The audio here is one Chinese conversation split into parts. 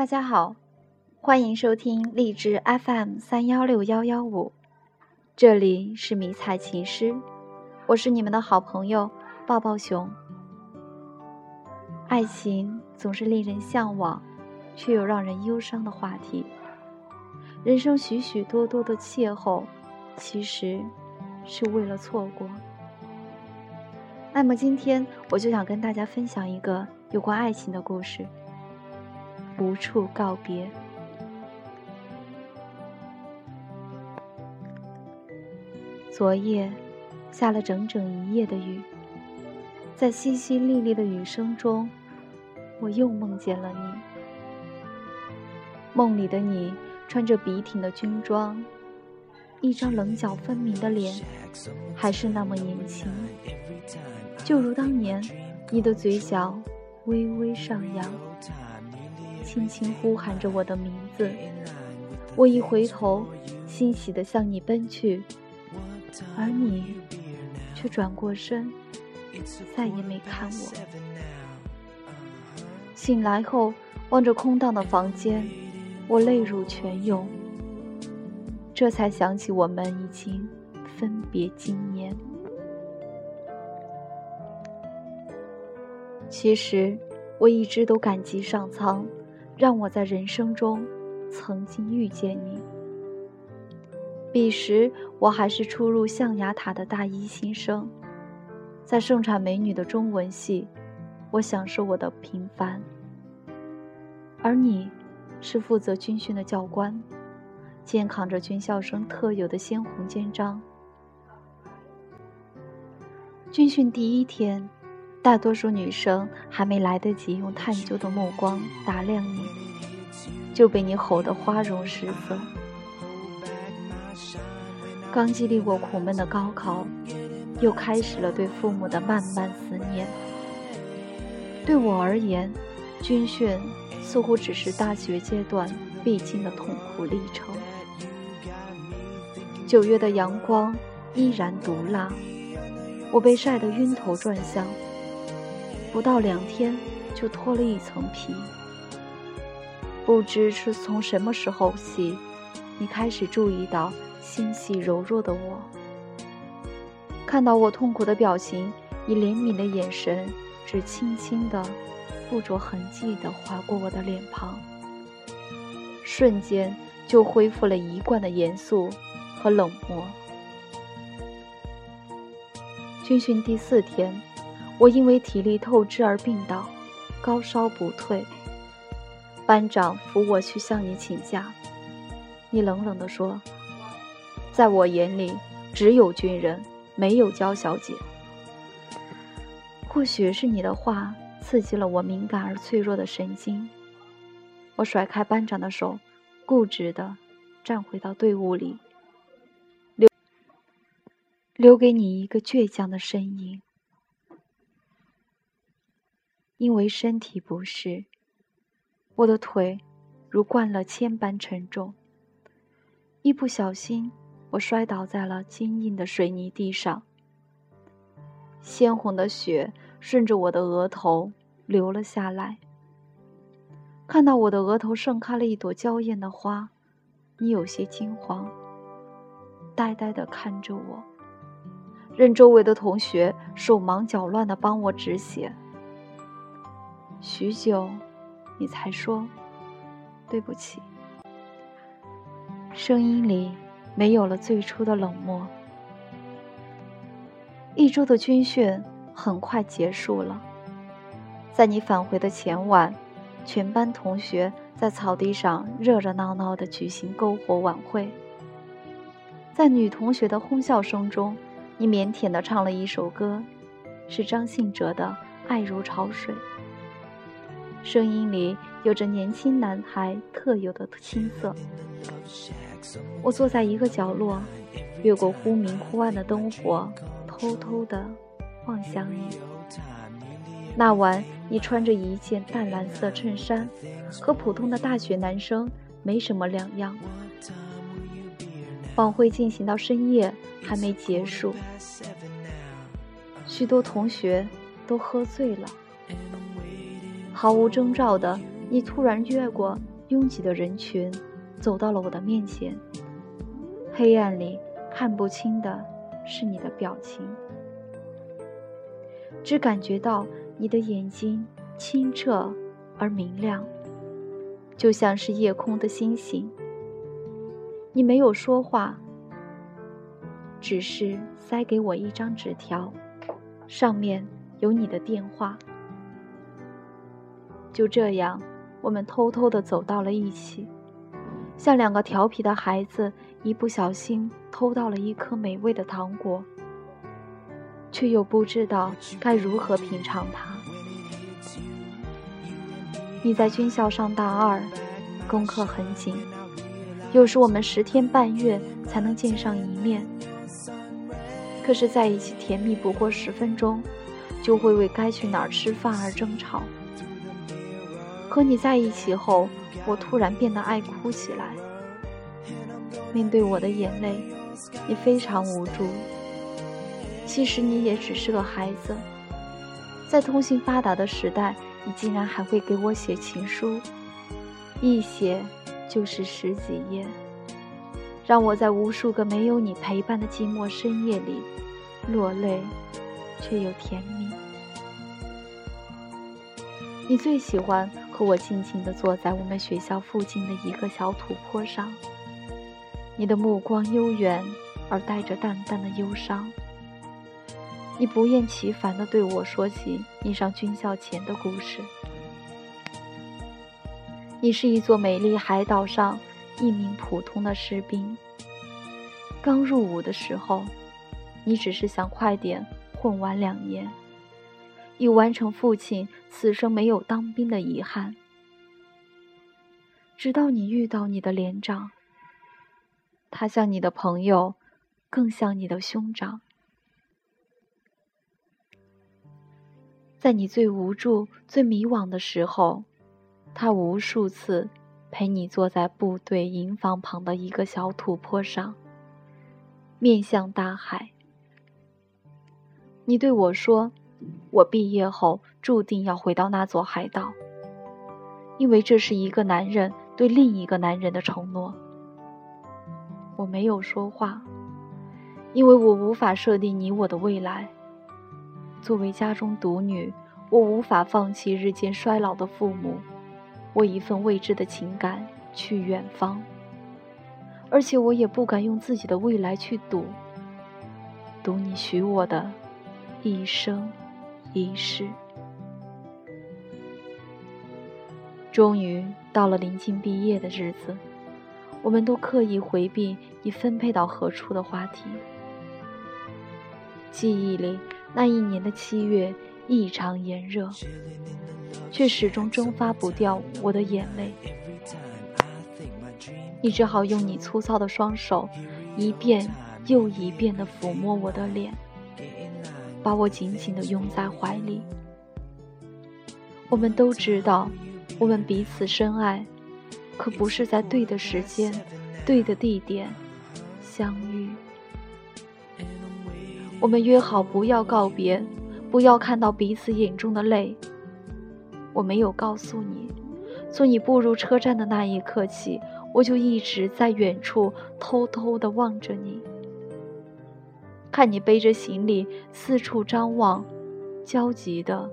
大家好，欢迎收听荔枝 FM 三幺六幺幺五，这里是迷彩琴师，我是你们的好朋友抱抱熊。爱情总是令人向往，却又让人忧伤的话题。人生许许多多的邂逅，其实是为了错过。那么今天我就想跟大家分享一个有关爱情的故事。无处告别。昨夜下了整整一夜的雨，在淅淅沥沥的雨声中，我又梦见了你。梦里的你穿着笔挺的军装，一张棱角分明的脸，还是那么年轻，就如当年，你的嘴角微微上扬。轻轻呼喊着我的名字，我一回头，欣喜地向你奔去，而你却转过身，再也没看我。醒来后，望着空荡的房间，我泪如泉涌，这才想起我们已经分别经年。其实，我一直都感激上苍。让我在人生中曾经遇见你。彼时我还是初入象牙塔的大一新生，在盛产美女的中文系，我享受我的平凡。而你，是负责军训的教官，肩扛着军校生特有的鲜红肩章。军训第一天。大多数女生还没来得及用探究的目光打量你，就被你吼得花容失色。刚经历过苦闷的高考，又开始了对父母的漫漫思念。对我而言，军训似乎只是大学阶段必经的痛苦历程。九月的阳光依然毒辣，我被晒得晕头转向。不到两天就脱了一层皮，不知是从什么时候起，你开始注意到纤细柔弱的我。看到我痛苦的表情，以怜悯的眼神，只轻轻的、不着痕迹的划过我的脸庞，瞬间就恢复了一贯的严肃和冷漠。军训第四天。我因为体力透支而病倒，高烧不退。班长扶我去向你请假，你冷冷地说：“在我眼里，只有军人，没有娇小姐。”或许是你的话刺激了我敏感而脆弱的神经，我甩开班长的手，固执地站回到队伍里，留留给你一个倔强的身影。因为身体不适，我的腿如灌了铅般沉重。一不小心，我摔倒在了坚硬的水泥地上，鲜红的血顺着我的额头流了下来。看到我的额头盛开了一朵娇艳的花，你有些惊慌，呆呆地看着我，任周围的同学手忙脚乱地帮我止血。许久，你才说：“对不起。”声音里没有了最初的冷漠。一周的军训很快结束了，在你返回的前晚，全班同学在草地上热热闹闹地举行篝火晚会。在女同学的哄笑声中，你腼腆地唱了一首歌，是张信哲的《爱如潮水》。声音里有着年轻男孩特有的青涩。我坐在一个角落，越过忽明忽暗的灯火，偷偷地望向你。那晚，你穿着一件淡蓝色衬衫，和普通的大学男生没什么两样。晚会进行到深夜还没结束，许多同学都喝醉了。毫无征兆的，你突然越过拥挤的人群走到了我的面前。黑暗里看不清的是你的表情，只感觉到你的眼睛清澈而明亮，就像是夜空的星星。你没有说话，只是塞给我一张纸条，上面有你的电话。就这样，我们偷偷的走到了一起，像两个调皮的孩子，一不小心偷到了一颗美味的糖果，却又不知道该如何品尝它。你在军校上大二，功课很紧，有时我们十天半月才能见上一面。可是在一起甜蜜不过十分钟，就会为该去哪儿吃饭而争吵。和你在一起后，我突然变得爱哭起来。面对我的眼泪，你非常无助。其实你也只是个孩子，在通信发达的时代，你竟然还会给我写情书，一写就是十几页，让我在无数个没有你陪伴的寂寞深夜里落泪，却又甜蜜。你最喜欢。和我静静地坐在我们学校附近的一个小土坡上，你的目光悠远而带着淡淡的忧伤。你不厌其烦地对我说起你上军校前的故事。你是一座美丽海岛上一名普通的士兵。刚入伍的时候，你只是想快点混完两年。以完成父亲此生没有当兵的遗憾。直到你遇到你的连长，他像你的朋友，更像你的兄长。在你最无助、最迷惘的时候，他无数次陪你坐在部队营房旁的一个小土坡上，面向大海。你对我说。我毕业后注定要回到那座海岛，因为这是一个男人对另一个男人的承诺。我没有说话，因为我无法设定你我的未来。作为家中独女，我无法放弃日渐衰老的父母，我一份未知的情感去远方，而且我也不敢用自己的未来去赌，赌你许我的一生。一世，终于到了临近毕业的日子，我们都刻意回避你分配到何处的话题。记忆里那一年的七月异常炎热，却始终蒸发不掉我的眼泪。你只好用你粗糙的双手，一遍又一遍地抚摸我的脸。把我紧紧地拥在怀里。我们都知道，我们彼此深爱，可不是在对的时间、对的地点相遇。我们约好不要告别，不要看到彼此眼中的泪。我没有告诉你，从你步入车站的那一刻起，我就一直在远处偷偷地望着你。看你背着行李四处张望，焦急地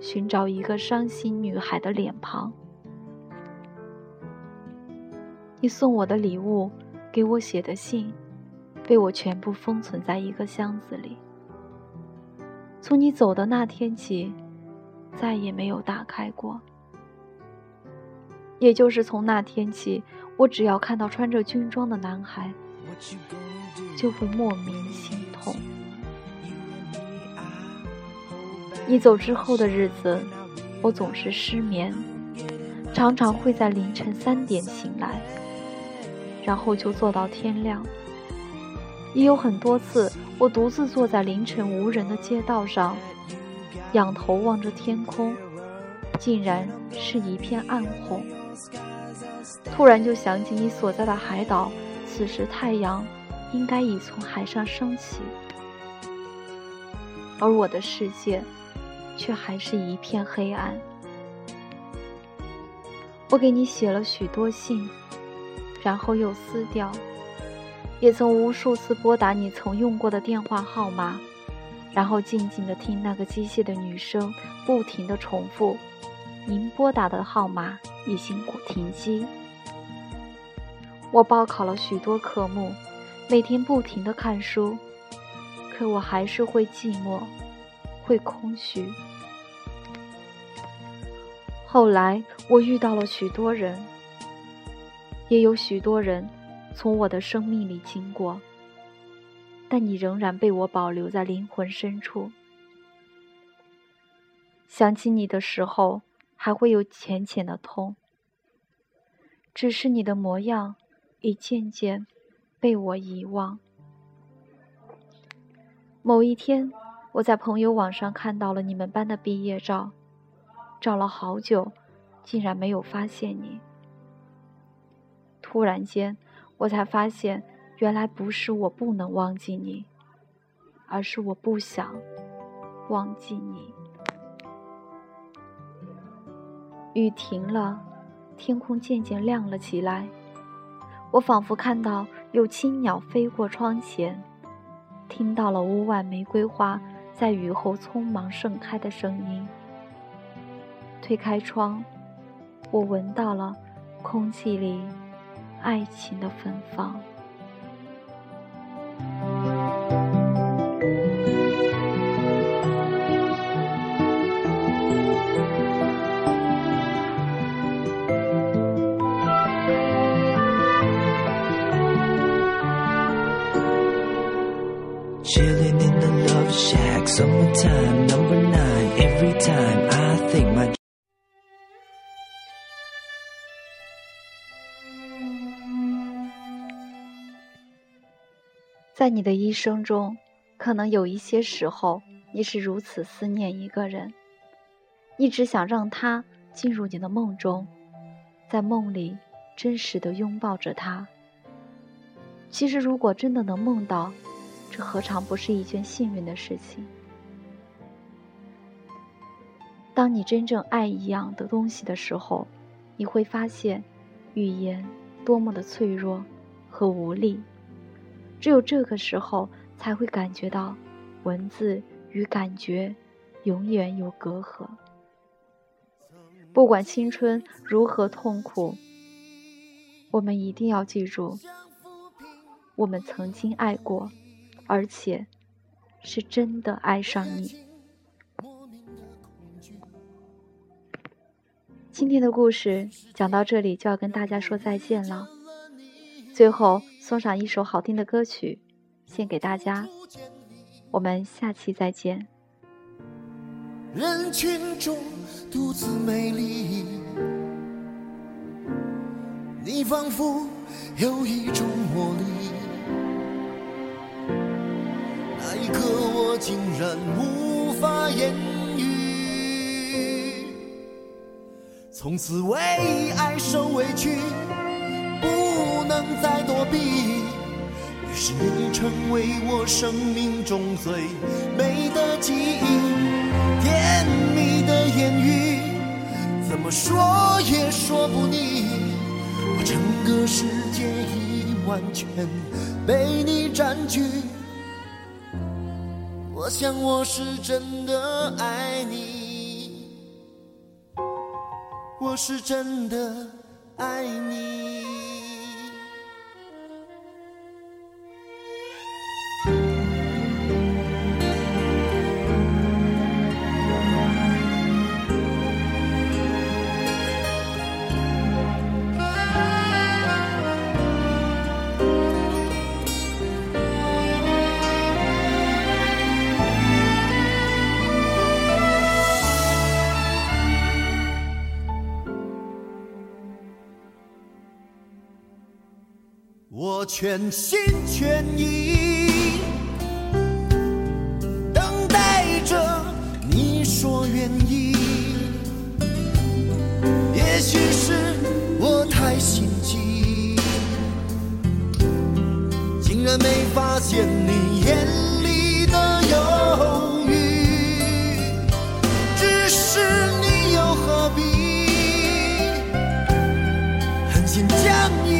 寻找一个伤心女孩的脸庞。你送我的礼物，给我写的信，被我全部封存在一个箱子里。从你走的那天起，再也没有打开过。也就是从那天起，我只要看到穿着军装的男孩，就会莫名心。痛。你走之后的日子，我总是失眠，常常会在凌晨三点醒来，然后就坐到天亮。也有很多次，我独自坐在凌晨无人的街道上，仰头望着天空，竟然是一片暗红。突然就想起你所在的海岛，此时太阳。应该已从海上升起，而我的世界却还是一片黑暗。我给你写了许多信，然后又撕掉，也曾无数次拨打你曾用过的电话号码，然后静静的听那个机械的女声不停的重复：“您拨打的号码已经停机。”我报考了许多科目，每天不停的看书，可我还是会寂寞，会空虚。后来我遇到了许多人，也有许多人从我的生命里经过，但你仍然被我保留在灵魂深处。想起你的时候，还会有浅浅的痛，只是你的模样。已渐渐被我遗忘。某一天，我在朋友网上看到了你们班的毕业照，找了好久，竟然没有发现你。突然间，我才发现，原来不是我不能忘记你，而是我不想忘记你。雨停了，天空渐渐亮了起来。我仿佛看到有青鸟飞过窗前，听到了屋外玫瑰花在雨后匆忙盛开的声音。推开窗，我闻到了空气里爱情的芬芳。在你的一生中，可能有一些时候，你是如此思念一个人，你只想让他进入你的梦中，在梦里真实的拥抱着他。其实，如果真的能梦到，何尝不是一件幸运的事情？当你真正爱一样的东西的时候，你会发现，语言多么的脆弱和无力。只有这个时候，才会感觉到，文字与感觉永远有隔阂。不管青春如何痛苦，我们一定要记住，我们曾经爱过，而且是真的爱上你。今天的故事讲到这里，就要跟大家说再见了。最后送上一首好听的歌曲，献给大家。我们下期再见。人群中独自美丽，你仿佛有一种魔力。一刻，我竟然无法言语，从此为爱受委屈。不能再躲避，于是你成为我生命中最美的记忆。甜蜜的言语，怎么说也说不腻。我整个世界已完全被你占据。我想我是真的爱你，我是真的爱你。我全心全意等待着你说愿意，也许是我太心急，竟然没发现你眼里的犹豫，只是你又何必狠心将你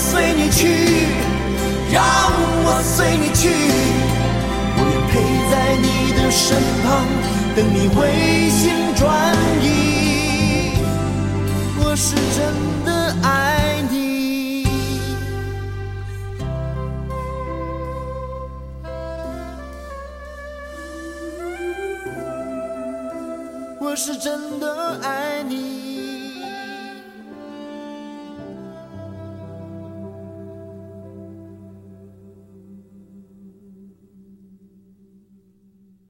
随你去，让我随你去，我愿陪在你的身旁，等你回心转意。我是真的爱你，我是真的爱你。